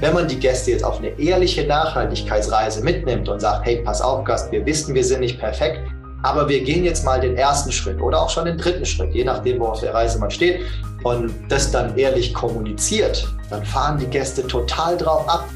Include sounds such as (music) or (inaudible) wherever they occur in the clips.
wenn man die Gäste jetzt auf eine ehrliche Nachhaltigkeitsreise mitnimmt und sagt, hey, pass auf, Gast, wir wissen, wir sind nicht perfekt, aber wir gehen jetzt mal den ersten Schritt oder auch schon den dritten Schritt, je nachdem, wo auf der Reise man steht, und das dann ehrlich kommuniziert, dann fahren die Gäste total drauf ab.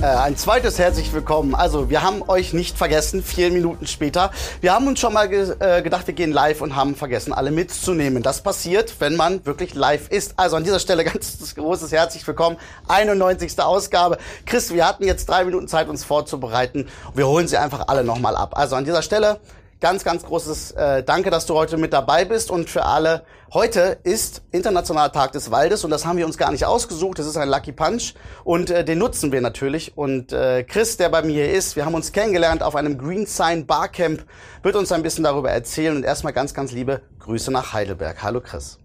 Äh, ein zweites herzlich willkommen. Also, wir haben euch nicht vergessen, vier Minuten später. Wir haben uns schon mal ge äh, gedacht, wir gehen live und haben vergessen, alle mitzunehmen. Das passiert, wenn man wirklich live ist. Also an dieser Stelle (laughs) ganz großes herzlich willkommen. 91. Ausgabe. Chris, wir hatten jetzt drei Minuten Zeit, uns vorzubereiten. Wir holen sie einfach alle nochmal ab. Also an dieser Stelle ganz, ganz großes äh, Danke, dass du heute mit dabei bist und für alle. Heute ist Internationaler Tag des Waldes und das haben wir uns gar nicht ausgesucht. Das ist ein Lucky Punch und äh, den nutzen wir natürlich. Und äh, Chris, der bei mir hier ist, wir haben uns kennengelernt auf einem Green Sign Barcamp, wird uns ein bisschen darüber erzählen und erstmal ganz, ganz liebe Grüße nach Heidelberg. Hallo Chris.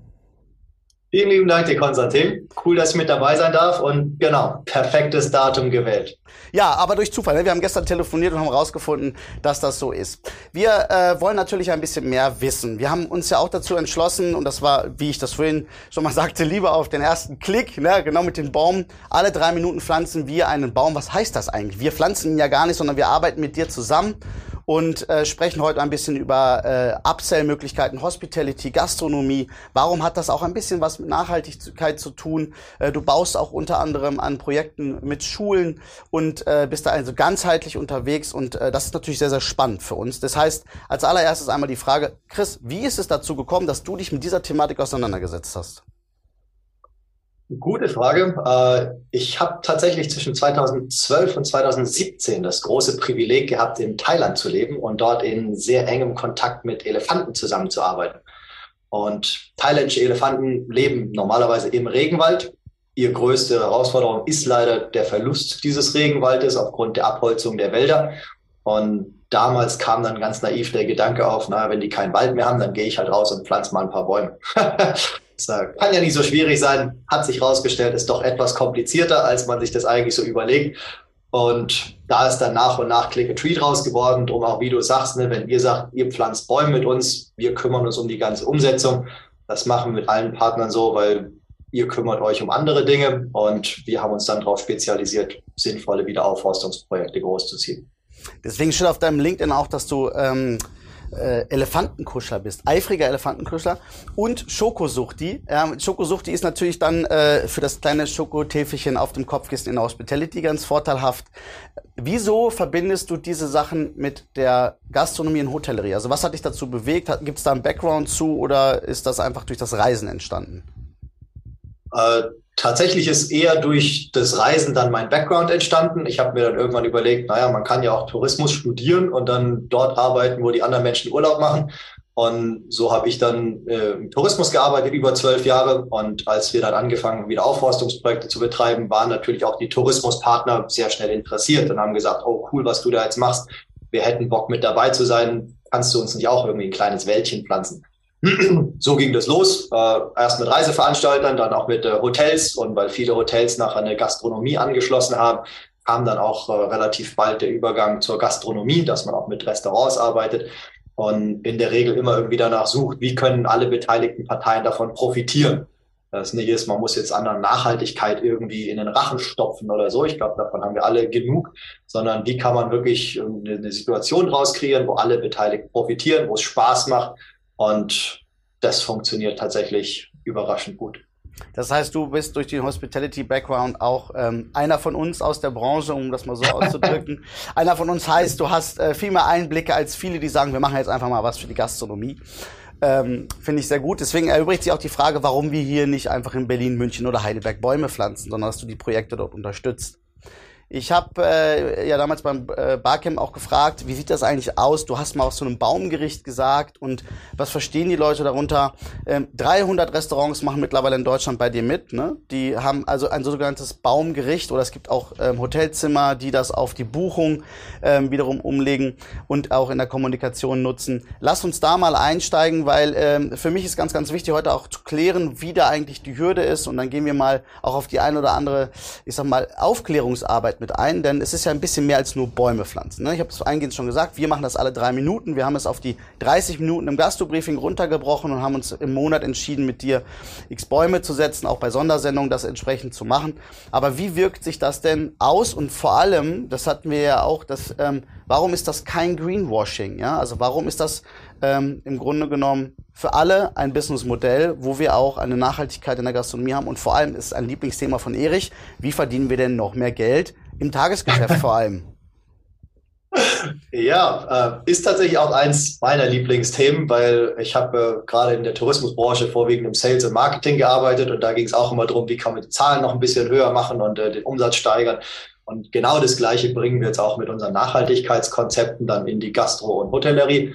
Vielen lieben Dank dir, Konstantin. Cool, dass ich mit dabei sein darf und genau, perfektes Datum gewählt. Ja, aber durch Zufall. Ne? Wir haben gestern telefoniert und haben herausgefunden, dass das so ist. Wir äh, wollen natürlich ein bisschen mehr wissen. Wir haben uns ja auch dazu entschlossen, und das war, wie ich das vorhin schon mal (laughs) sagte, lieber auf den ersten Klick, ne? genau mit den Baum. Alle drei Minuten pflanzen wir einen Baum. Was heißt das eigentlich? Wir pflanzen ihn ja gar nicht, sondern wir arbeiten mit dir zusammen und äh, sprechen heute ein bisschen über äh, Upsell-Möglichkeiten, Hospitality, Gastronomie. Warum hat das auch ein bisschen was mit Nachhaltigkeit zu tun? Äh, du baust auch unter anderem an Projekten mit Schulen und äh, bist da also ganzheitlich unterwegs und äh, das ist natürlich sehr, sehr spannend für uns. Das heißt, als allererstes einmal die Frage, Chris, wie ist es dazu gekommen, dass du dich mit dieser Thematik auseinandergesetzt hast? Gute Frage. Äh, ich habe tatsächlich zwischen 2012 und 2017 das große Privileg gehabt, in Thailand zu leben und dort in sehr engem Kontakt mit Elefanten zusammenzuarbeiten. Und thailändische Elefanten leben normalerweise im Regenwald. Ihr größte Herausforderung ist leider der Verlust dieses Regenwaldes aufgrund der Abholzung der Wälder. Und damals kam dann ganz naiv der Gedanke auf, na, wenn die keinen Wald mehr haben, dann gehe ich halt raus und pflanze mal ein paar Bäume. (laughs) Das kann ja nicht so schwierig sein, hat sich herausgestellt, ist doch etwas komplizierter, als man sich das eigentlich so überlegt. Und da ist dann nach und nach Click a Treat raus geworden. Drum auch, wie du sagst, ne, wenn ihr sagt, ihr pflanzt Bäume mit uns, wir kümmern uns um die ganze Umsetzung. Das machen wir mit allen Partnern so, weil ihr kümmert euch um andere Dinge und wir haben uns dann darauf spezialisiert, sinnvolle Wiederaufforstungsprojekte großzuziehen. Deswegen steht auf deinem LinkedIn auch, dass du ähm, äh, Elefantenkuschler bist, eifriger Elefantenkuschler und Schokosuchti. Ähm, Schokosuchti ist natürlich dann äh, für das kleine Schokotäfelchen auf dem Kopfkissen in der Hospitality ganz vorteilhaft. Wieso verbindest du diese Sachen mit der Gastronomie und Hotellerie? Also was hat dich dazu bewegt? Gibt es da einen Background zu oder ist das einfach durch das Reisen entstanden? Äh, tatsächlich ist eher durch das Reisen dann mein Background entstanden. Ich habe mir dann irgendwann überlegt, naja, man kann ja auch Tourismus studieren und dann dort arbeiten, wo die anderen Menschen Urlaub machen. Und so habe ich dann äh, im Tourismus gearbeitet, über zwölf Jahre. Und als wir dann angefangen wieder Aufforstungsprojekte zu betreiben, waren natürlich auch die Tourismuspartner sehr schnell interessiert und haben gesagt, oh cool, was du da jetzt machst. Wir hätten Bock mit dabei zu sein. Kannst du uns nicht auch irgendwie ein kleines Wäldchen pflanzen? So ging das los. Äh, erst mit Reiseveranstaltern, dann auch mit äh, Hotels. Und weil viele Hotels nachher eine Gastronomie angeschlossen haben, kam dann auch äh, relativ bald der Übergang zur Gastronomie, dass man auch mit Restaurants arbeitet und in der Regel immer irgendwie danach sucht, wie können alle beteiligten Parteien davon profitieren. Das nicht ist, man muss jetzt anderen Nachhaltigkeit irgendwie in den Rachen stopfen oder so. Ich glaube, davon haben wir alle genug, sondern wie kann man wirklich ähm, eine Situation rauskreieren, wo alle Beteiligten profitieren, wo es Spaß macht und das funktioniert tatsächlich überraschend gut. Das heißt, du bist durch den Hospitality-Background auch ähm, einer von uns aus der Branche, um das mal so auszudrücken. (laughs) einer von uns heißt, du hast äh, viel mehr Einblicke als viele, die sagen, wir machen jetzt einfach mal was für die Gastronomie. Ähm, Finde ich sehr gut. Deswegen erübrigt sich auch die Frage, warum wir hier nicht einfach in Berlin, München oder Heidelberg Bäume pflanzen, sondern dass du die Projekte dort unterstützt. Ich habe äh, ja damals beim äh, Barcamp auch gefragt, wie sieht das eigentlich aus? Du hast mal auf so einem Baumgericht gesagt und was verstehen die Leute darunter? Ähm, 300 Restaurants machen mittlerweile in Deutschland bei dir mit. Ne? Die haben also ein sogenanntes Baumgericht oder es gibt auch ähm, Hotelzimmer, die das auf die Buchung ähm, wiederum umlegen und auch in der Kommunikation nutzen. Lass uns da mal einsteigen, weil ähm, für mich ist ganz, ganz wichtig heute auch zu klären, wie da eigentlich die Hürde ist und dann gehen wir mal auch auf die eine oder andere, ich sag mal, Aufklärungsarbeit mit ein, denn es ist ja ein bisschen mehr als nur Bäume pflanzen. Ne? Ich habe es eingehend schon gesagt, wir machen das alle drei Minuten. Wir haben es auf die 30 Minuten im Gastro-Briefing runtergebrochen und haben uns im Monat entschieden, mit dir x Bäume zu setzen, auch bei Sondersendungen das entsprechend zu machen. Aber wie wirkt sich das denn aus? Und vor allem, das hatten wir ja auch, das, ähm, warum ist das kein Greenwashing? Ja? Also warum ist das ähm, im Grunde genommen für alle ein Businessmodell, wo wir auch eine Nachhaltigkeit in der Gastronomie haben. Und vor allem ist ein Lieblingsthema von Erich, wie verdienen wir denn noch mehr Geld im Tagesgeschäft vor allem? (laughs) Ja, äh, ist tatsächlich auch eins meiner Lieblingsthemen, weil ich habe äh, gerade in der Tourismusbranche vorwiegend im Sales und Marketing gearbeitet und da ging es auch immer darum, wie kann man die Zahlen noch ein bisschen höher machen und äh, den Umsatz steigern. Und genau das Gleiche bringen wir jetzt auch mit unseren Nachhaltigkeitskonzepten dann in die Gastro- und Hotellerie.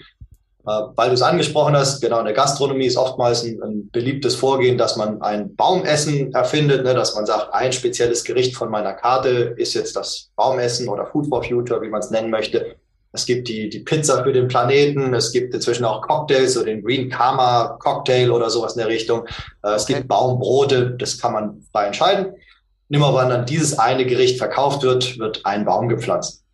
Äh, weil du es angesprochen hast, genau in der Gastronomie ist oftmals ein, ein beliebtes Vorgehen, dass man ein Baumessen erfindet, ne, dass man sagt, ein spezielles Gericht von meiner Karte ist jetzt das Baumessen oder Food for Future, wie man es nennen möchte. Es gibt die, die Pizza für den Planeten, es gibt inzwischen auch Cocktails, so den Green Karma Cocktail oder sowas in der Richtung. Äh, es gibt Baumbrote, das kann man frei entscheiden. Nimmer wann dann dieses eine Gericht verkauft wird, wird ein Baum gepflanzt.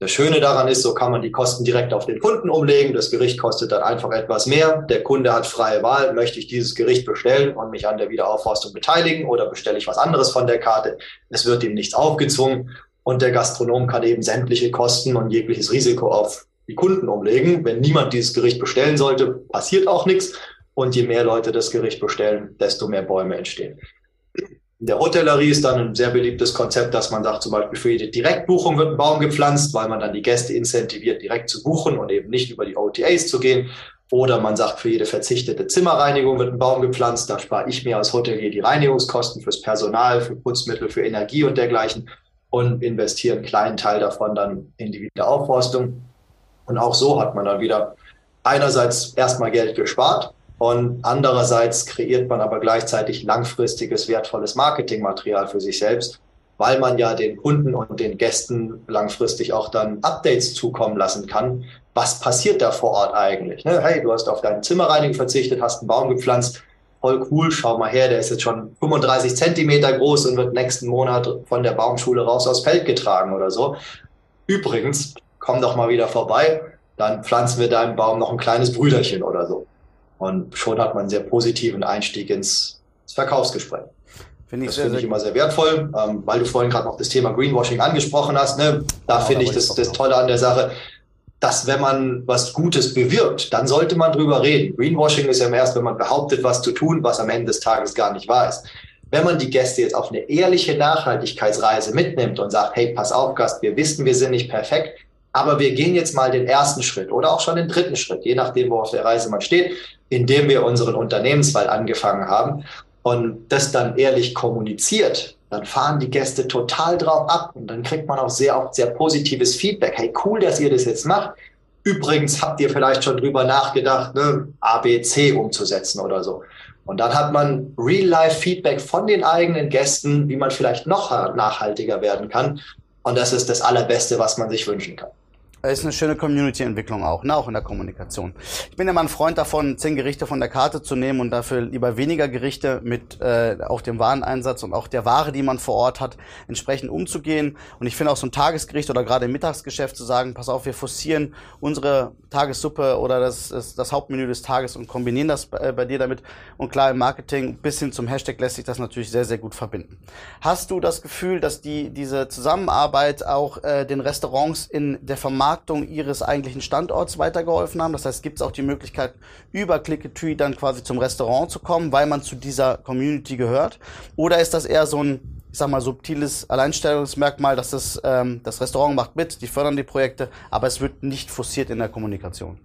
Das Schöne daran ist, so kann man die Kosten direkt auf den Kunden umlegen. Das Gericht kostet dann einfach etwas mehr. Der Kunde hat freie Wahl. Möchte ich dieses Gericht bestellen und mich an der Wiederaufforstung beteiligen oder bestelle ich was anderes von der Karte? Es wird ihm nichts aufgezwungen und der Gastronom kann eben sämtliche Kosten und jegliches Risiko auf die Kunden umlegen. Wenn niemand dieses Gericht bestellen sollte, passiert auch nichts. Und je mehr Leute das Gericht bestellen, desto mehr Bäume entstehen. In der Hotellerie ist dann ein sehr beliebtes Konzept, dass man sagt, zum Beispiel für jede Direktbuchung wird ein Baum gepflanzt, weil man dann die Gäste incentiviert, direkt zu buchen und eben nicht über die OTAs zu gehen. Oder man sagt, für jede verzichtete Zimmerreinigung wird ein Baum gepflanzt. Da spare ich mir als Hotelier die Reinigungskosten fürs Personal, für Putzmittel, für Energie und dergleichen und investiere einen kleinen Teil davon dann in die Wiederaufforstung. Und auch so hat man dann wieder einerseits erstmal Geld gespart und andererseits kreiert man aber gleichzeitig langfristiges, wertvolles Marketingmaterial für sich selbst, weil man ja den Kunden und den Gästen langfristig auch dann Updates zukommen lassen kann. Was passiert da vor Ort eigentlich? Ne? Hey, du hast auf deinen Zimmerreinigung verzichtet, hast einen Baum gepflanzt. Voll cool, schau mal her, der ist jetzt schon 35 Zentimeter groß und wird nächsten Monat von der Baumschule raus aufs Feld getragen oder so. Übrigens, komm doch mal wieder vorbei, dann pflanzen wir deinem Baum noch ein kleines Brüderchen oder so. Und schon hat man einen sehr positiven Einstieg ins, Verkaufsgespräch. Finde ich das finde ich immer sehr wertvoll, ähm, weil du vorhin gerade noch das Thema Greenwashing angesprochen hast. Ne? Da genau, finde ich das, das Tolle an der Sache, dass wenn man was Gutes bewirbt, dann sollte man drüber reden. Greenwashing ist ja erst, wenn man behauptet, was zu tun, was am Ende des Tages gar nicht wahr ist. Wenn man die Gäste jetzt auf eine ehrliche Nachhaltigkeitsreise mitnimmt und sagt, hey, pass auf, Gast, wir wissen, wir sind nicht perfekt, aber wir gehen jetzt mal den ersten Schritt oder auch schon den dritten Schritt, je nachdem, wo auf der Reise man steht, indem wir unseren Unternehmenswahl angefangen haben und das dann ehrlich kommuniziert, dann fahren die Gäste total drauf ab und dann kriegt man auch sehr oft sehr positives Feedback. Hey, cool, dass ihr das jetzt macht. Übrigens habt ihr vielleicht schon drüber nachgedacht, ne, ABC umzusetzen oder so. Und dann hat man Real-Life-Feedback von den eigenen Gästen, wie man vielleicht noch nachhaltiger werden kann. Und das ist das Allerbeste, was man sich wünschen kann ist eine schöne Community-Entwicklung auch, ne? auch in der Kommunikation. Ich bin mal ein Freund davon, zehn Gerichte von der Karte zu nehmen und dafür lieber weniger Gerichte mit äh, auch dem Wareneinsatz und auch der Ware, die man vor Ort hat, entsprechend umzugehen. Und ich finde auch so ein Tagesgericht oder gerade im Mittagsgeschäft zu sagen, pass auf, wir forcieren unsere Tagessuppe oder das, das, das Hauptmenü des Tages und kombinieren das bei, äh, bei dir damit. Und klar, im Marketing bis hin zum Hashtag lässt sich das natürlich sehr, sehr gut verbinden. Hast du das Gefühl, dass die diese Zusammenarbeit auch äh, den Restaurants in der Vermarktung Vermarktung ihres eigentlichen Standorts weitergeholfen haben. Das heißt, gibt es auch die Möglichkeit, über Clicketry dann quasi zum Restaurant zu kommen, weil man zu dieser Community gehört? Oder ist das eher so ein, ich sag mal, subtiles Alleinstellungsmerkmal, dass das, ähm, das Restaurant macht mit, die fördern die Projekte, aber es wird nicht forciert in der Kommunikation?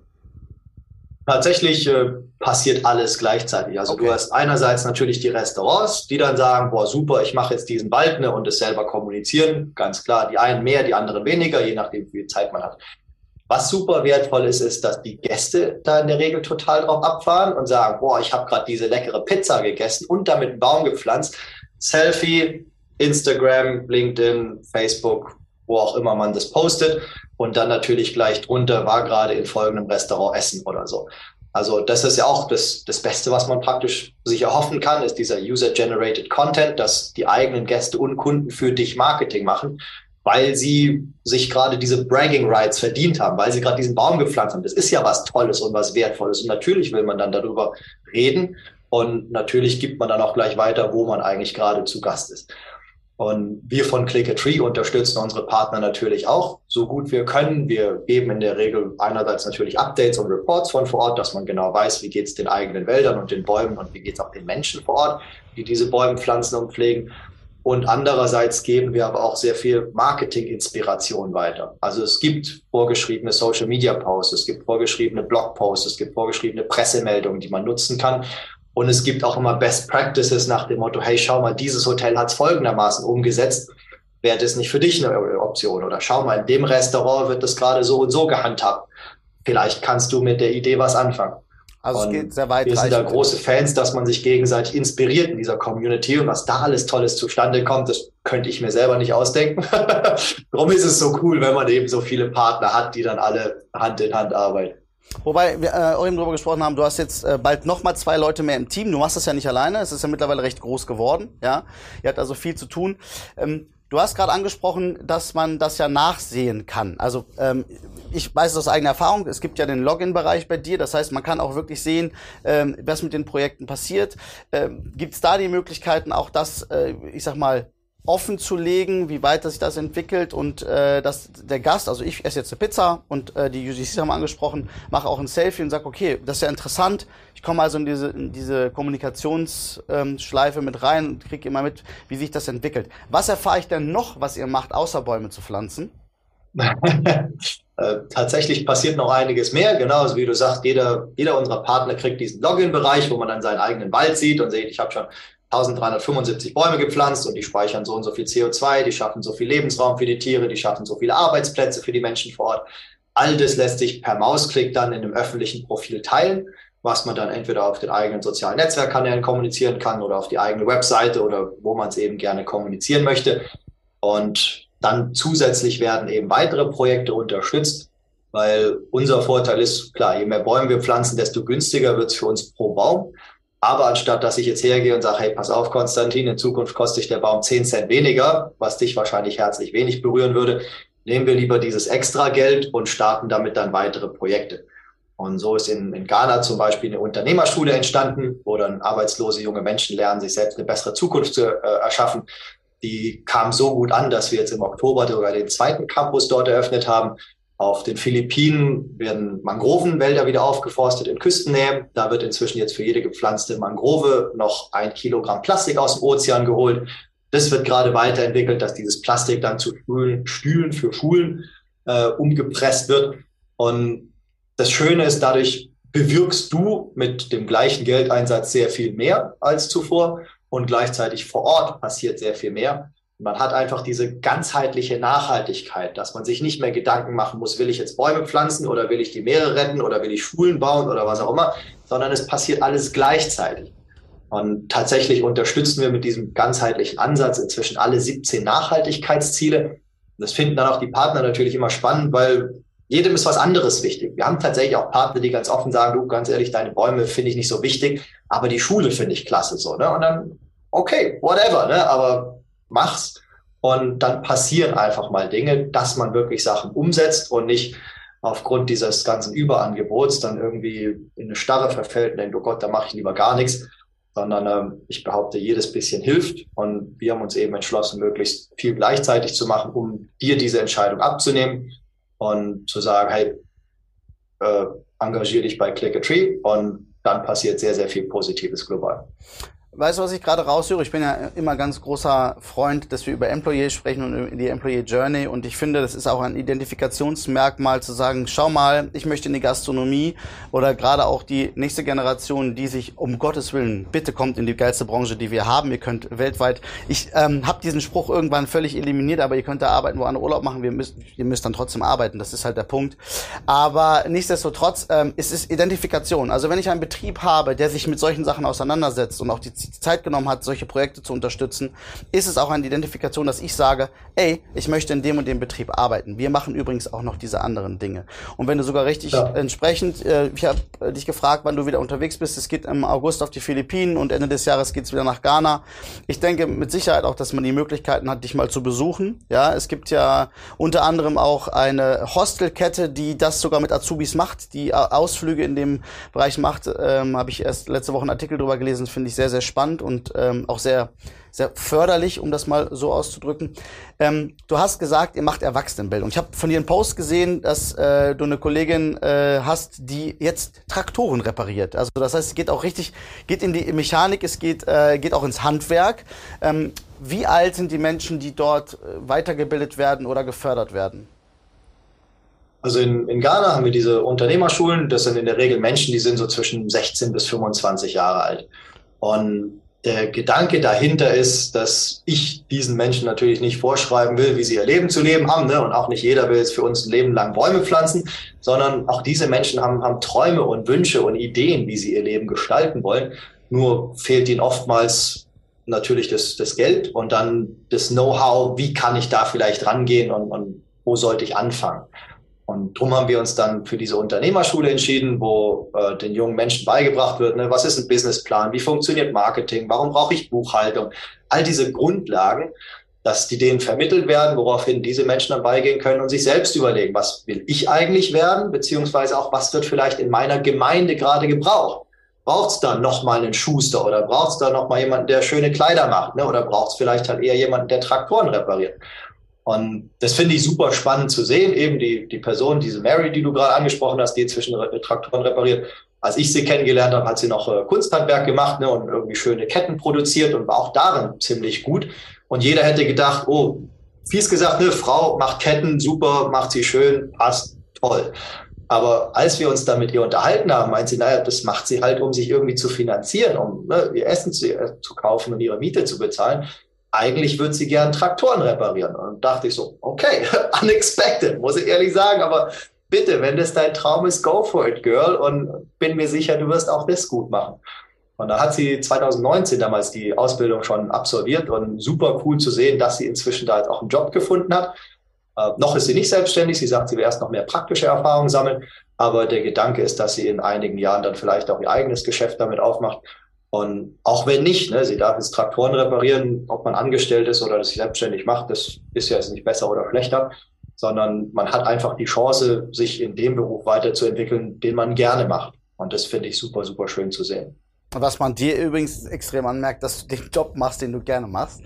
Tatsächlich äh, passiert alles gleichzeitig. Also okay. du hast einerseits natürlich die Restaurants, die dann sagen, boah, super, ich mache jetzt diesen Wald ne, und es selber kommunizieren. Ganz klar, die einen mehr, die anderen weniger, je nachdem, wie viel Zeit man hat. Was super wertvoll ist, ist, dass die Gäste da in der Regel total drauf abfahren und sagen, boah, ich habe gerade diese leckere Pizza gegessen und damit einen Baum gepflanzt. Selfie, Instagram, LinkedIn, Facebook, wo auch immer man das postet und dann natürlich gleich drunter war gerade in folgendem Restaurant essen oder so. Also das ist ja auch das, das Beste, was man praktisch sich erhoffen kann, ist dieser User-Generated Content, dass die eigenen Gäste und Kunden für dich Marketing machen, weil sie sich gerade diese Bragging Rights verdient haben, weil sie gerade diesen Baum gepflanzt haben. Das ist ja was Tolles und was Wertvolles. Und natürlich will man dann darüber reden. Und natürlich gibt man dann auch gleich weiter, wo man eigentlich gerade zu Gast ist. Und wir von Click a Tree unterstützen unsere Partner natürlich auch so gut wir können. Wir geben in der Regel einerseits natürlich Updates und Reports von vor Ort, dass man genau weiß, wie geht es den eigenen Wäldern und den Bäumen und wie geht es auch den Menschen vor Ort, die diese Bäume pflanzen und pflegen. Und andererseits geben wir aber auch sehr viel Marketing-Inspiration weiter. Also es gibt vorgeschriebene Social-Media-Posts, es gibt vorgeschriebene Blog-Posts, es gibt vorgeschriebene Pressemeldungen, die man nutzen kann. Und es gibt auch immer Best Practices nach dem Motto, hey, schau mal, dieses Hotel hat es folgendermaßen umgesetzt. Wäre das nicht für dich eine Option? Oder schau mal, in dem Restaurant wird das gerade so und so gehandhabt. Vielleicht kannst du mit der Idee was anfangen. Also es geht sehr weit. Wir sind da große Fans, dass man sich gegenseitig inspiriert in dieser Community und was da alles Tolles zustande kommt, das könnte ich mir selber nicht ausdenken. (laughs) Darum ist es so cool, wenn man eben so viele Partner hat, die dann alle Hand in Hand arbeiten. Wobei wir äh, eben darüber gesprochen haben, du hast jetzt äh, bald noch mal zwei Leute mehr im Team. Du machst das ja nicht alleine. Es ist ja mittlerweile recht groß geworden. Ja, ihr habt also viel zu tun. Ähm, du hast gerade angesprochen, dass man das ja nachsehen kann. Also ähm, ich weiß es aus eigener Erfahrung. Es gibt ja den Login-Bereich bei dir. Das heißt, man kann auch wirklich sehen, ähm, was mit den Projekten passiert. Ähm, Gibt es da die Möglichkeiten, auch das, äh, ich sag mal, offen zu legen, wie weit sich das entwickelt und äh, dass der Gast, also ich esse jetzt eine Pizza und äh, die UGCs haben angesprochen, mache auch ein Selfie und sage, okay, das ist ja interessant. Ich komme also in diese, in diese Kommunikationsschleife mit rein und kriege immer mit, wie sich das entwickelt. Was erfahre ich denn noch, was ihr macht, außer Bäume zu pflanzen? (laughs) Äh, tatsächlich passiert noch einiges mehr. Genauso wie du sagst, jeder, jeder unserer Partner kriegt diesen Login-Bereich, wo man dann seinen eigenen Wald sieht und sieht, ich habe schon 1375 Bäume gepflanzt und die speichern so und so viel CO2, die schaffen so viel Lebensraum für die Tiere, die schaffen so viele Arbeitsplätze für die Menschen vor Ort. All das lässt sich per Mausklick dann in einem öffentlichen Profil teilen, was man dann entweder auf den eigenen sozialen Netzwerkkanälen kommunizieren kann oder auf die eigene Webseite oder wo man es eben gerne kommunizieren möchte. Und dann zusätzlich werden eben weitere Projekte unterstützt, weil unser Vorteil ist, klar, je mehr Bäume wir pflanzen, desto günstiger wird es für uns pro Baum. Aber anstatt dass ich jetzt hergehe und sage, hey, pass auf, Konstantin, in Zukunft kostet dich der Baum 10 Cent weniger, was dich wahrscheinlich herzlich wenig berühren würde, nehmen wir lieber dieses extra Geld und starten damit dann weitere Projekte. Und so ist in, in Ghana zum Beispiel eine Unternehmerschule entstanden, wo dann arbeitslose junge Menschen lernen, sich selbst eine bessere Zukunft zu äh, erschaffen. Die kam so gut an, dass wir jetzt im Oktober sogar den zweiten Campus dort eröffnet haben, auf den Philippinen werden Mangrovenwälder wieder aufgeforstet in Küstennähe. Da wird inzwischen jetzt für jede gepflanzte Mangrove noch ein Kilogramm Plastik aus dem Ozean geholt. Das wird gerade weiterentwickelt, dass dieses Plastik dann zu Stühlen, für Schulen äh, umgepresst wird. Und das Schöne ist, dadurch bewirkst du mit dem gleichen Geldeinsatz sehr viel mehr als zuvor und gleichzeitig vor Ort passiert sehr viel mehr. Man hat einfach diese ganzheitliche Nachhaltigkeit, dass man sich nicht mehr Gedanken machen muss, will ich jetzt Bäume pflanzen oder will ich die Meere retten oder will ich Schulen bauen oder was auch immer, sondern es passiert alles gleichzeitig. Und tatsächlich unterstützen wir mit diesem ganzheitlichen Ansatz inzwischen alle 17 Nachhaltigkeitsziele. Das finden dann auch die Partner natürlich immer spannend, weil jedem ist was anderes wichtig. Wir haben tatsächlich auch Partner, die ganz offen sagen, du, ganz ehrlich, deine Bäume finde ich nicht so wichtig, aber die Schule finde ich klasse so. Ne? Und dann, okay, whatever, ne? aber mach's und dann passieren einfach mal Dinge, dass man wirklich Sachen umsetzt und nicht aufgrund dieses ganzen Überangebots dann irgendwie in eine Starre verfällt und denkt, oh Gott, da mache ich lieber gar nichts, sondern ähm, ich behaupte, jedes bisschen hilft und wir haben uns eben entschlossen, möglichst viel gleichzeitig zu machen, um dir diese Entscheidung abzunehmen und zu sagen, hey, äh, engagier dich bei Click a Tree und dann passiert sehr, sehr viel Positives global. Weißt du, was ich gerade raushöre? Ich bin ja immer ganz großer Freund, dass wir über Employee sprechen und die Employee Journey. Und ich finde, das ist auch ein Identifikationsmerkmal zu sagen, schau mal, ich möchte in die Gastronomie oder gerade auch die nächste Generation, die sich um Gottes Willen, bitte kommt in die geilste Branche, die wir haben. Ihr könnt weltweit, ich ähm, habe diesen Spruch irgendwann völlig eliminiert, aber ihr könnt da arbeiten, wo andere Urlaub machen. Wir müsst, ihr müsst dann trotzdem arbeiten. Das ist halt der Punkt. Aber nichtsdestotrotz, ähm, es ist Identifikation. Also wenn ich einen Betrieb habe, der sich mit solchen Sachen auseinandersetzt und auch die Zeit genommen hat, solche Projekte zu unterstützen, ist es auch eine Identifikation, dass ich sage, ey, ich möchte in dem und dem Betrieb arbeiten. Wir machen übrigens auch noch diese anderen Dinge. Und wenn du sogar richtig ja. entsprechend, äh, ich habe äh, dich gefragt, wann du wieder unterwegs bist, es geht im August auf die Philippinen und Ende des Jahres geht's wieder nach Ghana. Ich denke mit Sicherheit auch, dass man die Möglichkeiten hat, dich mal zu besuchen. Ja, es gibt ja unter anderem auch eine Hostelkette, die das sogar mit Azubis macht, die Ausflüge in dem Bereich macht. Ähm, habe ich erst letzte Woche einen Artikel drüber gelesen, finde ich sehr, sehr spannend und ähm, auch sehr sehr förderlich, um das mal so auszudrücken. Ähm, du hast gesagt, ihr macht Erwachsenenbildung. Ich habe von dir einen Post gesehen, dass äh, du eine Kollegin äh, hast, die jetzt Traktoren repariert. Also das heißt, es geht auch richtig, geht in die Mechanik, es geht, äh, geht auch ins Handwerk. Ähm, wie alt sind die Menschen, die dort äh, weitergebildet werden oder gefördert werden? Also in, in Ghana haben wir diese Unternehmerschulen. Das sind in der Regel Menschen, die sind so zwischen 16 bis 25 Jahre alt. Und der Gedanke dahinter ist, dass ich diesen Menschen natürlich nicht vorschreiben will, wie sie ihr Leben zu leben haben. Ne? Und auch nicht jeder will jetzt für uns ein Leben lang Bäume pflanzen, sondern auch diese Menschen haben, haben Träume und Wünsche und Ideen, wie sie ihr Leben gestalten wollen. Nur fehlt ihnen oftmals natürlich das, das Geld und dann das Know-how, wie kann ich da vielleicht rangehen und, und wo sollte ich anfangen. Und darum haben wir uns dann für diese Unternehmerschule entschieden, wo äh, den jungen Menschen beigebracht wird, ne, was ist ein Businessplan, wie funktioniert Marketing, warum brauche ich Buchhaltung, all diese Grundlagen, dass die denen vermittelt werden, woraufhin diese Menschen dann beigehen können und sich selbst überlegen, was will ich eigentlich werden, beziehungsweise auch, was wird vielleicht in meiner Gemeinde gerade gebraucht. Braucht es da nochmal einen Schuster oder braucht es da nochmal jemanden, der schöne Kleider macht, ne? oder braucht es vielleicht halt eher jemanden, der Traktoren repariert. Und das finde ich super spannend zu sehen. Eben die, die Person, diese Mary, die du gerade angesprochen hast, die zwischen Traktoren repariert. Als ich sie kennengelernt habe, hat sie noch äh, Kunsthandwerk gemacht ne, und irgendwie schöne Ketten produziert und war auch darin ziemlich gut. Und jeder hätte gedacht, oh, fies gesagt, ne, Frau macht Ketten, super, macht sie schön, passt, toll. Aber als wir uns dann mit ihr unterhalten haben, meint sie, naja, das macht sie halt, um sich irgendwie zu finanzieren, um ne, ihr Essen zu, äh, zu kaufen und ihre Miete zu bezahlen eigentlich würde sie gern Traktoren reparieren. Und dachte ich so, okay, (laughs) unexpected, muss ich ehrlich sagen, aber bitte, wenn das dein Traum ist, go for it, girl. Und bin mir sicher, du wirst auch das gut machen. Und da hat sie 2019 damals die Ausbildung schon absolviert und super cool zu sehen, dass sie inzwischen da jetzt auch einen Job gefunden hat. Äh, noch ist sie nicht selbstständig. Sie sagt, sie will erst noch mehr praktische Erfahrungen sammeln. Aber der Gedanke ist, dass sie in einigen Jahren dann vielleicht auch ihr eigenes Geschäft damit aufmacht. Und auch wenn nicht, ne, sie darf jetzt Traktoren reparieren, ob man angestellt ist oder das selbstständig macht, das ist ja jetzt nicht besser oder schlechter, sondern man hat einfach die Chance, sich in dem Beruf weiterzuentwickeln, den man gerne macht. Und das finde ich super, super schön zu sehen. Was man dir übrigens extrem anmerkt, dass du den (laughs) Job machst, den du gerne machst.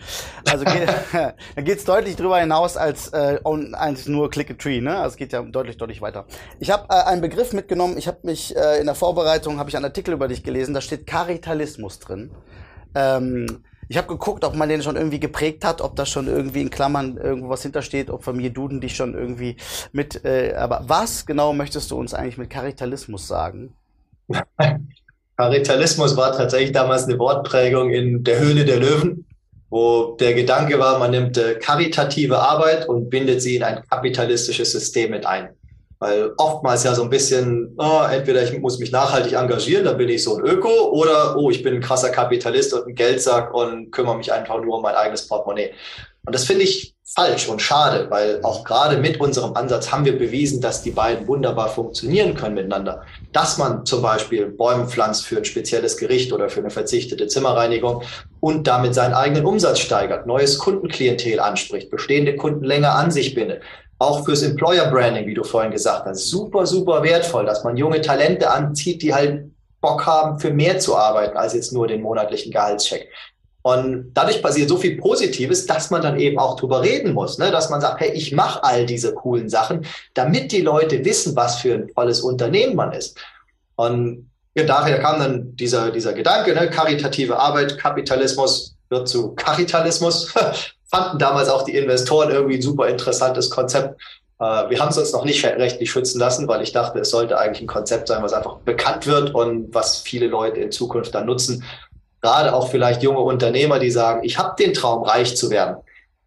Also geht, (laughs) (laughs) da geht's deutlich drüber hinaus als äh, eigentlich nur Click a Tree, ne? Also es geht ja deutlich, deutlich weiter. Ich habe äh, einen Begriff mitgenommen. Ich habe mich äh, in der Vorbereitung habe ich einen Artikel über dich gelesen. Da steht Karitalismus drin. Ähm, ich habe geguckt, ob man den schon irgendwie geprägt hat, ob da schon irgendwie in Klammern irgendwo was hintersteht, ob Familie Duden dich schon irgendwie mit. Äh, aber was genau möchtest du uns eigentlich mit Karitalismus sagen? Karitalismus war tatsächlich damals eine Wortprägung in der Höhle der Löwen, wo der Gedanke war, man nimmt äh, karitative Arbeit und bindet sie in ein kapitalistisches System mit ein. Weil oftmals ja so ein bisschen, oh, entweder ich muss mich nachhaltig engagieren, dann bin ich so ein Öko, oder oh, ich bin ein krasser Kapitalist und ein Geldsack und kümmere mich einfach nur um mein eigenes Portemonnaie. Und das finde ich falsch und schade, weil auch gerade mit unserem Ansatz haben wir bewiesen, dass die beiden wunderbar funktionieren können miteinander. Dass man zum Beispiel Bäume pflanzt für ein spezielles Gericht oder für eine verzichtete Zimmerreinigung und damit seinen eigenen Umsatz steigert, neues Kundenklientel anspricht, bestehende Kunden länger an sich bindet. Auch fürs Employer Branding, wie du vorhin gesagt hast, super, super wertvoll, dass man junge Talente anzieht, die halt Bock haben, für mehr zu arbeiten als jetzt nur den monatlichen Gehaltscheck. Und dadurch passiert so viel Positives, dass man dann eben auch drüber reden muss, ne? dass man sagt, hey, ich mache all diese coolen Sachen, damit die Leute wissen, was für ein tolles Unternehmen man ist. Und ja, daher kam dann dieser, dieser Gedanke, ne? karitative Arbeit, Kapitalismus wird zu Kapitalismus. (laughs) Fanden damals auch die Investoren irgendwie ein super interessantes Konzept. Äh, wir haben es uns noch nicht rechtlich schützen lassen, weil ich dachte, es sollte eigentlich ein Konzept sein, was einfach bekannt wird und was viele Leute in Zukunft dann nutzen gerade auch vielleicht junge Unternehmer, die sagen, ich habe den Traum, reich zu werden.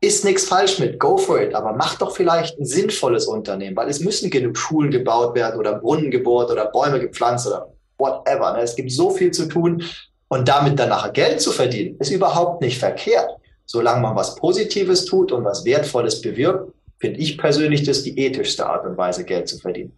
Ist nichts falsch mit, go for it, aber mach doch vielleicht ein sinnvolles Unternehmen, weil es müssen genug Schulen gebaut werden oder Brunnen gebohrt oder Bäume gepflanzt oder whatever. Ne? Es gibt so viel zu tun. Und damit dann nachher Geld zu verdienen, ist überhaupt nicht verkehrt. Solange man was Positives tut und was Wertvolles bewirkt, finde ich persönlich das die ethischste Art und Weise, Geld zu verdienen.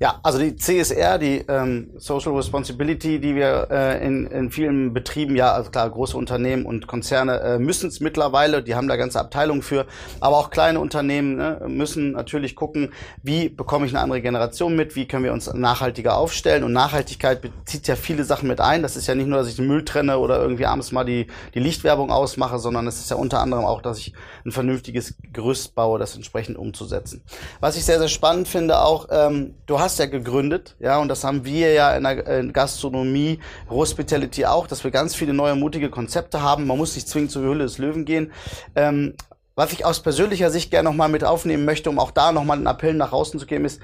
Ja, also die CSR, die ähm, Social Responsibility, die wir äh, in, in vielen Betrieben, ja, also klar, große Unternehmen und Konzerne äh, müssen es mittlerweile, die haben da ganze Abteilungen für, aber auch kleine Unternehmen ne, müssen natürlich gucken, wie bekomme ich eine andere Generation mit, wie können wir uns nachhaltiger aufstellen und Nachhaltigkeit bezieht ja viele Sachen mit ein. Das ist ja nicht nur, dass ich den Müll trenne oder irgendwie abends mal die, die Lichtwerbung ausmache, sondern es ist ja unter anderem auch, dass ich ein vernünftiges Gerüst baue, das entsprechend umzusetzen. Was ich sehr, sehr spannend finde auch, ähm, du hast ja gegründet, ja, und das haben wir ja in der Gastronomie, Hospitality auch, dass wir ganz viele neue, mutige Konzepte haben. Man muss nicht zwingend zur Höhle des Löwen gehen. Ähm, was ich aus persönlicher Sicht gerne nochmal mit aufnehmen möchte, um auch da nochmal einen Appell nach außen zu geben, ist,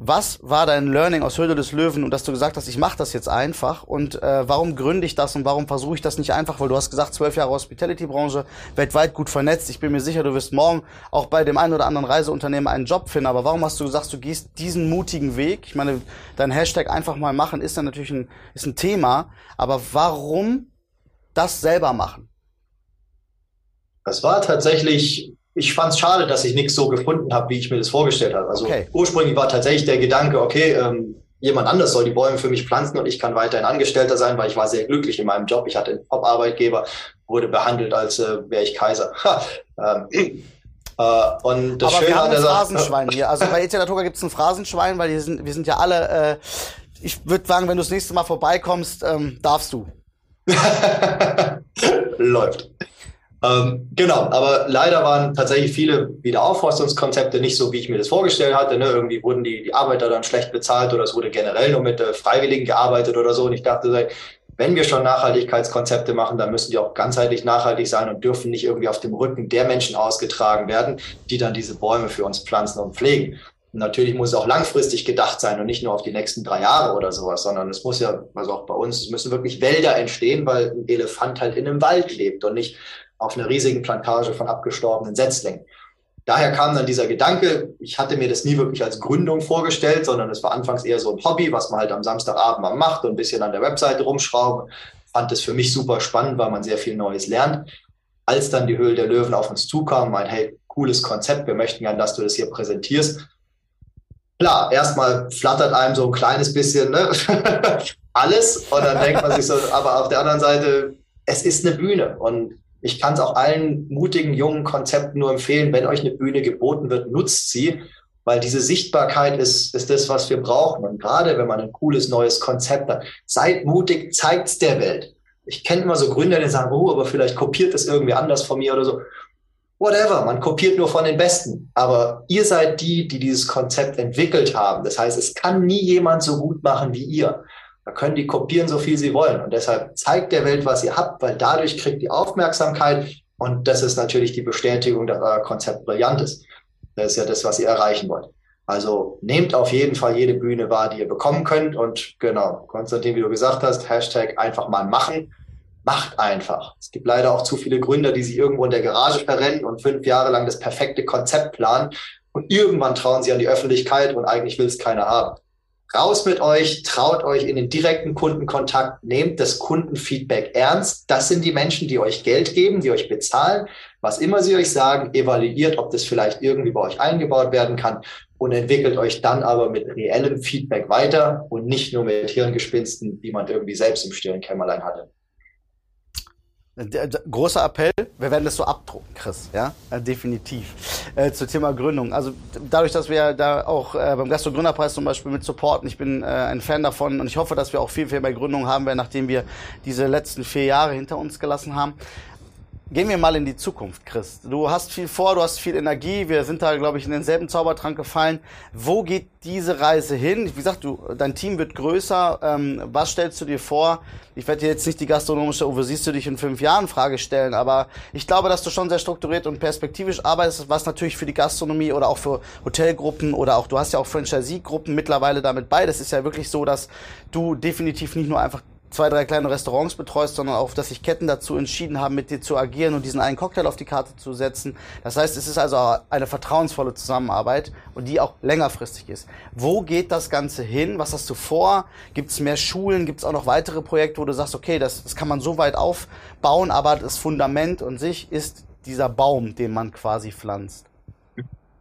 was war dein Learning aus Höhle des Löwen und dass du gesagt hast, ich mache das jetzt einfach und äh, warum gründe ich das und warum versuche ich das nicht einfach? Weil du hast gesagt, zwölf Jahre Hospitality-Branche, weltweit gut vernetzt. Ich bin mir sicher, du wirst morgen auch bei dem einen oder anderen Reiseunternehmen einen Job finden. Aber warum hast du gesagt, du gehst diesen mutigen Weg? Ich meine, dein Hashtag einfach mal machen ist dann natürlich ein, ist ein Thema. Aber warum das selber machen? Das war tatsächlich ich fand es schade, dass ich nichts so gefunden habe, wie ich mir das vorgestellt habe. Also okay. ursprünglich war tatsächlich der Gedanke, okay, ähm, jemand anders soll die Bäume für mich pflanzen und ich kann weiterhin Angestellter sein, weil ich war sehr glücklich in meinem Job. Ich hatte einen Top-Arbeitgeber, wurde behandelt, als äh, wäre ich Kaiser. (laughs) ähm, äh, und das Aber Schöne wir haben ein Phrasenschwein hier. Also bei Etelatoga gibt es ein Phrasenschwein, weil wir sind, wir sind ja alle, äh, ich würde sagen, wenn du das nächste Mal vorbeikommst, ähm, darfst du. (laughs) Läuft. Ähm, genau, aber leider waren tatsächlich viele Wiederaufforstungskonzepte nicht so, wie ich mir das vorgestellt hatte. Ne? Irgendwie wurden die, die Arbeiter dann schlecht bezahlt oder es wurde generell nur mit äh, Freiwilligen gearbeitet oder so. Und ich dachte, wenn wir schon Nachhaltigkeitskonzepte machen, dann müssen die auch ganzheitlich nachhaltig sein und dürfen nicht irgendwie auf dem Rücken der Menschen ausgetragen werden, die dann diese Bäume für uns pflanzen und pflegen. Und natürlich muss es auch langfristig gedacht sein und nicht nur auf die nächsten drei Jahre oder sowas, sondern es muss ja, also auch bei uns, es müssen wirklich Wälder entstehen, weil ein Elefant halt in einem Wald lebt und nicht auf einer riesigen Plantage von abgestorbenen Setzlingen. Daher kam dann dieser Gedanke, ich hatte mir das nie wirklich als Gründung vorgestellt, sondern es war anfangs eher so ein Hobby, was man halt am Samstagabend mal macht und ein bisschen an der Webseite rumschrauben. Fand es für mich super spannend, weil man sehr viel Neues lernt. Als dann die Höhle der Löwen auf uns zukam, mein, hey, cooles Konzept, wir möchten gern, dass du das hier präsentierst. Klar, erstmal flattert einem so ein kleines bisschen ne? (laughs) alles und dann denkt man sich so, aber auf der anderen Seite, es ist eine Bühne und ich kann es auch allen mutigen jungen Konzepten nur empfehlen, wenn euch eine Bühne geboten wird, nutzt sie, weil diese Sichtbarkeit ist, ist das, was wir brauchen. Und gerade wenn man ein cooles neues Konzept hat, seid mutig, zeigt's der Welt. Ich kenne immer so Gründer, die sagen, oh, aber vielleicht kopiert das irgendwie anders von mir oder so. Whatever, man kopiert nur von den Besten. Aber ihr seid die, die dieses Konzept entwickelt haben. Das heißt, es kann nie jemand so gut machen wie ihr. Da können die kopieren, so viel sie wollen. Und deshalb zeigt der Welt, was ihr habt, weil dadurch kriegt die Aufmerksamkeit. Und das ist natürlich die Bestätigung, dass euer Konzept brillant ist. Das ist ja das, was ihr erreichen wollt. Also nehmt auf jeden Fall jede Bühne wahr, die ihr bekommen könnt. Und genau, Konstantin, wie du gesagt hast, Hashtag einfach mal machen. Macht einfach. Es gibt leider auch zu viele Gründer, die sich irgendwo in der Garage verrennen und fünf Jahre lang das perfekte Konzept planen. Und irgendwann trauen sie an die Öffentlichkeit und eigentlich will es keiner haben. Raus mit euch, traut euch in den direkten Kundenkontakt, nehmt das Kundenfeedback ernst. Das sind die Menschen, die euch Geld geben, die euch bezahlen. Was immer sie euch sagen, evaluiert, ob das vielleicht irgendwie bei euch eingebaut werden kann und entwickelt euch dann aber mit reellem Feedback weiter und nicht nur mit Hirngespinsten, die man irgendwie selbst im stillen Kämmerlein hatte. Großer Appell, wir werden das so abdrucken, Chris, ja, äh, definitiv. Äh, zum Thema Gründung. Also dadurch, dass wir da auch äh, beim Gastro Gründerpreis zum Beispiel mit supporten, ich bin äh, ein Fan davon und ich hoffe, dass wir auch viel, viel mehr Gründungen haben werden, nachdem wir diese letzten vier Jahre hinter uns gelassen haben. Gehen wir mal in die Zukunft, Chris. Du hast viel vor, du hast viel Energie. Wir sind da, glaube ich, in denselben Zaubertrank gefallen. Wo geht diese Reise hin? Wie gesagt, du, dein Team wird größer. Ähm, was stellst du dir vor? Ich werde dir jetzt nicht die gastronomische, wo siehst du dich in fünf Jahren Frage stellen, aber ich glaube, dass du schon sehr strukturiert und perspektivisch arbeitest, was natürlich für die Gastronomie oder auch für Hotelgruppen oder auch, du hast ja auch Franchisee-Gruppen mittlerweile damit bei. Das ist ja wirklich so, dass du definitiv nicht nur einfach zwei, drei kleine Restaurants betreust, sondern auch, dass sich Ketten dazu entschieden haben, mit dir zu agieren und diesen einen Cocktail auf die Karte zu setzen. Das heißt, es ist also eine vertrauensvolle Zusammenarbeit und die auch längerfristig ist. Wo geht das Ganze hin? Was hast du vor? Gibt es mehr Schulen? Gibt es auch noch weitere Projekte, wo du sagst, okay, das, das kann man so weit aufbauen, aber das Fundament und sich ist dieser Baum, den man quasi pflanzt?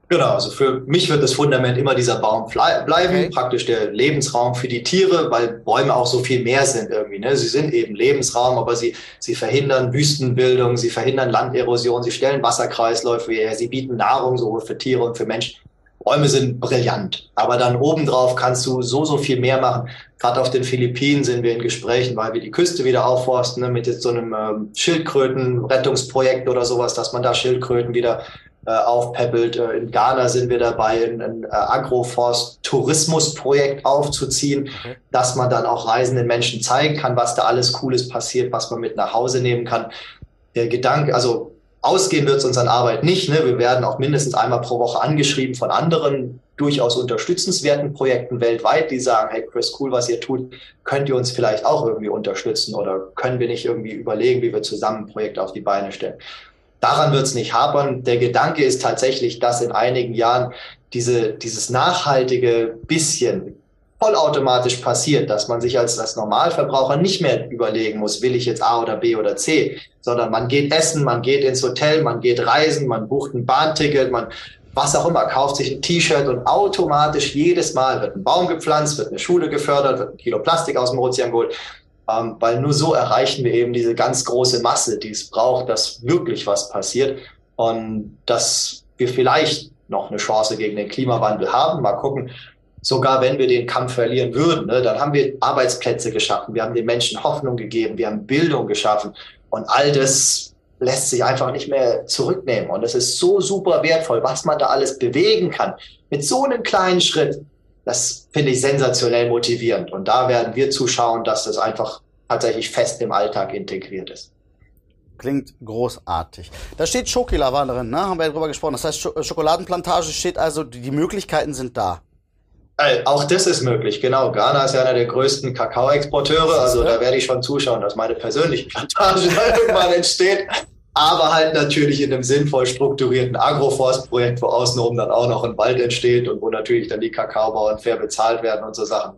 Genau, also für mich wird das Fundament immer dieser Baum bleiben, okay. praktisch der Lebensraum für die Tiere, weil Bäume auch so viel mehr sind irgendwie. Ne? Sie sind eben Lebensraum, aber sie, sie verhindern Wüstenbildung, sie verhindern Landerosion, sie stellen Wasserkreisläufe her, sie bieten Nahrung sowohl für Tiere und für Menschen. Bäume sind brillant, aber dann obendrauf kannst du so, so viel mehr machen. Gerade auf den Philippinen sind wir in Gesprächen, weil wir die Küste wieder aufforsten, ne, mit jetzt so einem ähm, Schildkrötenrettungsprojekt oder sowas, dass man da Schildkröten wieder äh, aufpeppelt. Äh, in Ghana sind wir dabei, ein, ein äh, Agroforst-Tourismusprojekt aufzuziehen, okay. dass man dann auch reisenden Menschen zeigen kann, was da alles Cooles passiert, was man mit nach Hause nehmen kann. Der Gedanke, also ausgehen wird es uns an Arbeit nicht. Ne? Wir werden auch mindestens einmal pro Woche angeschrieben von anderen durchaus unterstützenswerten Projekten weltweit, die sagen, hey Chris, cool, was ihr tut, könnt ihr uns vielleicht auch irgendwie unterstützen oder können wir nicht irgendwie überlegen, wie wir zusammen ein Projekt auf die Beine stellen. Daran wird es nicht hapern. Der Gedanke ist tatsächlich, dass in einigen Jahren diese, dieses nachhaltige bisschen vollautomatisch passiert, dass man sich als, als Normalverbraucher nicht mehr überlegen muss, will ich jetzt A oder B oder C, sondern man geht essen, man geht ins Hotel, man geht reisen, man bucht ein Bahnticket, man was auch immer, kauft sich ein T-Shirt und automatisch jedes Mal wird ein Baum gepflanzt, wird eine Schule gefördert, wird ein Kilo Plastik aus dem Ozean geholt ähm, weil nur so erreichen wir eben diese ganz große Masse, die es braucht, dass wirklich was passiert und dass wir vielleicht noch eine Chance gegen den Klimawandel haben. Mal gucken, sogar wenn wir den Kampf verlieren würden, ne, dann haben wir Arbeitsplätze geschaffen, wir haben den Menschen Hoffnung gegeben, wir haben Bildung geschaffen und all das lässt sich einfach nicht mehr zurücknehmen. Und es ist so super wertvoll, was man da alles bewegen kann. Mit so einem kleinen Schritt. Das finde ich sensationell motivierend. Und da werden wir zuschauen, dass das einfach tatsächlich fest im Alltag integriert ist. Klingt großartig. Da steht Schokilava drin, ne? Haben wir ja drüber gesprochen. Das heißt, Schokoladenplantage steht also, die Möglichkeiten sind da. Äh, auch das ist möglich, genau. Ghana ist ja einer der größten Kakaoexporteure, also da werde ich schon zuschauen, dass meine persönliche Plantage (laughs) irgendwann entsteht aber halt natürlich in einem sinnvoll strukturierten Agroforstprojekt, wo außenrum dann auch noch ein Wald entsteht und wo natürlich dann die Kakaobauern fair bezahlt werden und so Sachen.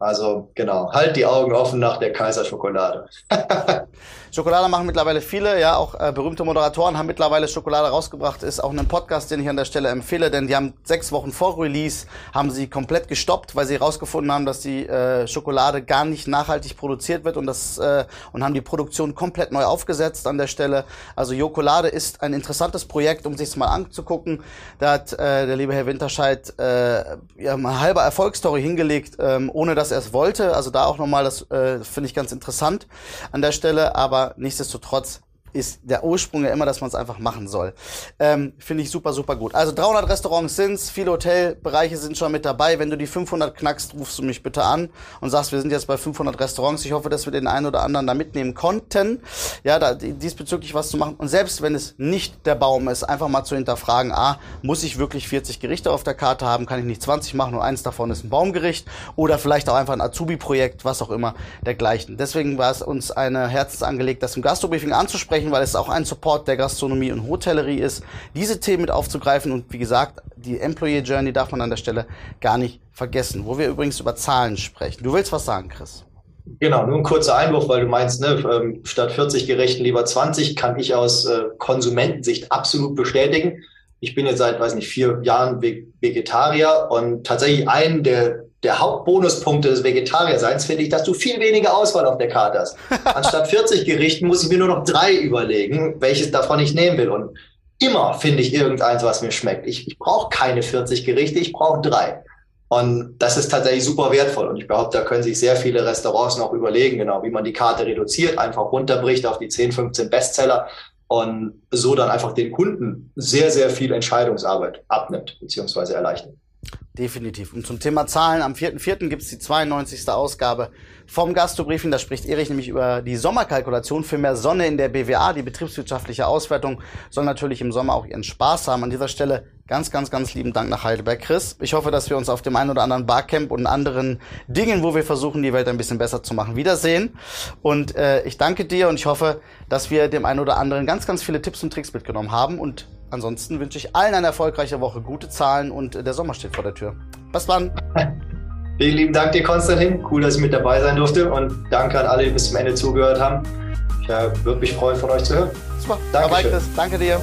Also genau, halt die Augen offen nach der Kaiserschokolade. (laughs) Schokolade machen mittlerweile viele, ja, auch äh, berühmte Moderatoren haben mittlerweile Schokolade rausgebracht, ist auch ein Podcast, den ich an der Stelle empfehle, denn die haben sechs Wochen vor Release, haben sie komplett gestoppt, weil sie herausgefunden haben, dass die äh, Schokolade gar nicht nachhaltig produziert wird und das äh, und haben die Produktion komplett neu aufgesetzt an der Stelle. Also Jokolade ist ein interessantes Projekt, um sich mal anzugucken. Da hat äh, der liebe Herr Winterscheid äh, ja, eine halbe Erfolgsstory hingelegt, ähm, ohne dass er es wollte. Also da auch nochmal, das äh, finde ich ganz interessant an der Stelle, aber aber nichtsdestotrotz ist der Ursprung ja immer, dass man es einfach machen soll. Ähm, Finde ich super, super gut. Also 300 Restaurants sind's, viele Hotelbereiche sind schon mit dabei. Wenn du die 500 knackst, rufst du mich bitte an und sagst, wir sind jetzt bei 500 Restaurants. Ich hoffe, dass wir den einen oder anderen da mitnehmen konnten. Ja, da diesbezüglich was zu machen. Und selbst wenn es nicht der Baum ist, einfach mal zu hinterfragen, ah, muss ich wirklich 40 Gerichte auf der Karte haben? Kann ich nicht 20 machen und eins davon ist ein Baumgericht? Oder vielleicht auch einfach ein Azubi-Projekt, was auch immer dergleichen. Deswegen war es uns eine Herzensangelegt, das im Gastrobriefing anzusprechen ansprechen, weil es auch ein Support der Gastronomie und Hotellerie ist, diese Themen mit aufzugreifen. Und wie gesagt, die Employee Journey darf man an der Stelle gar nicht vergessen, wo wir übrigens über Zahlen sprechen. Du willst was sagen, Chris? Genau, nur ein kurzer Einwurf, weil du meinst, ne, ähm, statt 40 Gerichten lieber 20, kann ich aus äh, Konsumentensicht absolut bestätigen. Ich bin jetzt seit, weiß nicht, vier Jahren Vegetarier und tatsächlich einen der der Hauptbonuspunkte des Vegetarierseins finde ich, dass du viel weniger Auswahl auf der Karte hast. (laughs) Anstatt 40 Gerichten muss ich mir nur noch drei überlegen, welches davon ich nehmen will. Und immer finde ich irgendeins, was mir schmeckt. Ich, ich brauche keine 40 Gerichte, ich brauche drei. Und das ist tatsächlich super wertvoll. Und ich behaupte, da können sich sehr viele Restaurants noch überlegen, genau, wie man die Karte reduziert, einfach runterbricht auf die 10, 15 Bestseller und so dann einfach den Kunden sehr, sehr viel Entscheidungsarbeit abnimmt, beziehungsweise erleichtert. Definitiv. Und zum Thema Zahlen, am 4.4. gibt es die 92. Ausgabe vom Gastrobriefing. Da spricht Erich nämlich über die Sommerkalkulation für mehr Sonne in der BWA. Die betriebswirtschaftliche Auswertung soll natürlich im Sommer auch ihren Spaß haben. An dieser Stelle ganz, ganz, ganz lieben Dank nach Heidelberg, Chris. Ich hoffe, dass wir uns auf dem einen oder anderen Barcamp und anderen Dingen, wo wir versuchen, die Welt ein bisschen besser zu machen, wiedersehen. Und äh, ich danke dir und ich hoffe, dass wir dem einen oder anderen ganz, ganz viele Tipps und Tricks mitgenommen haben und Ansonsten wünsche ich allen eine erfolgreiche Woche, gute Zahlen und der Sommer steht vor der Tür. Bis dann. (laughs) Vielen lieben Dank dir, Konstantin. Cool, dass ich mit dabei sein durfte und danke an alle, die bis zum Ende zugehört haben. Ich äh, würde mich freuen, von euch zu hören. Super. Danke, Danke dir.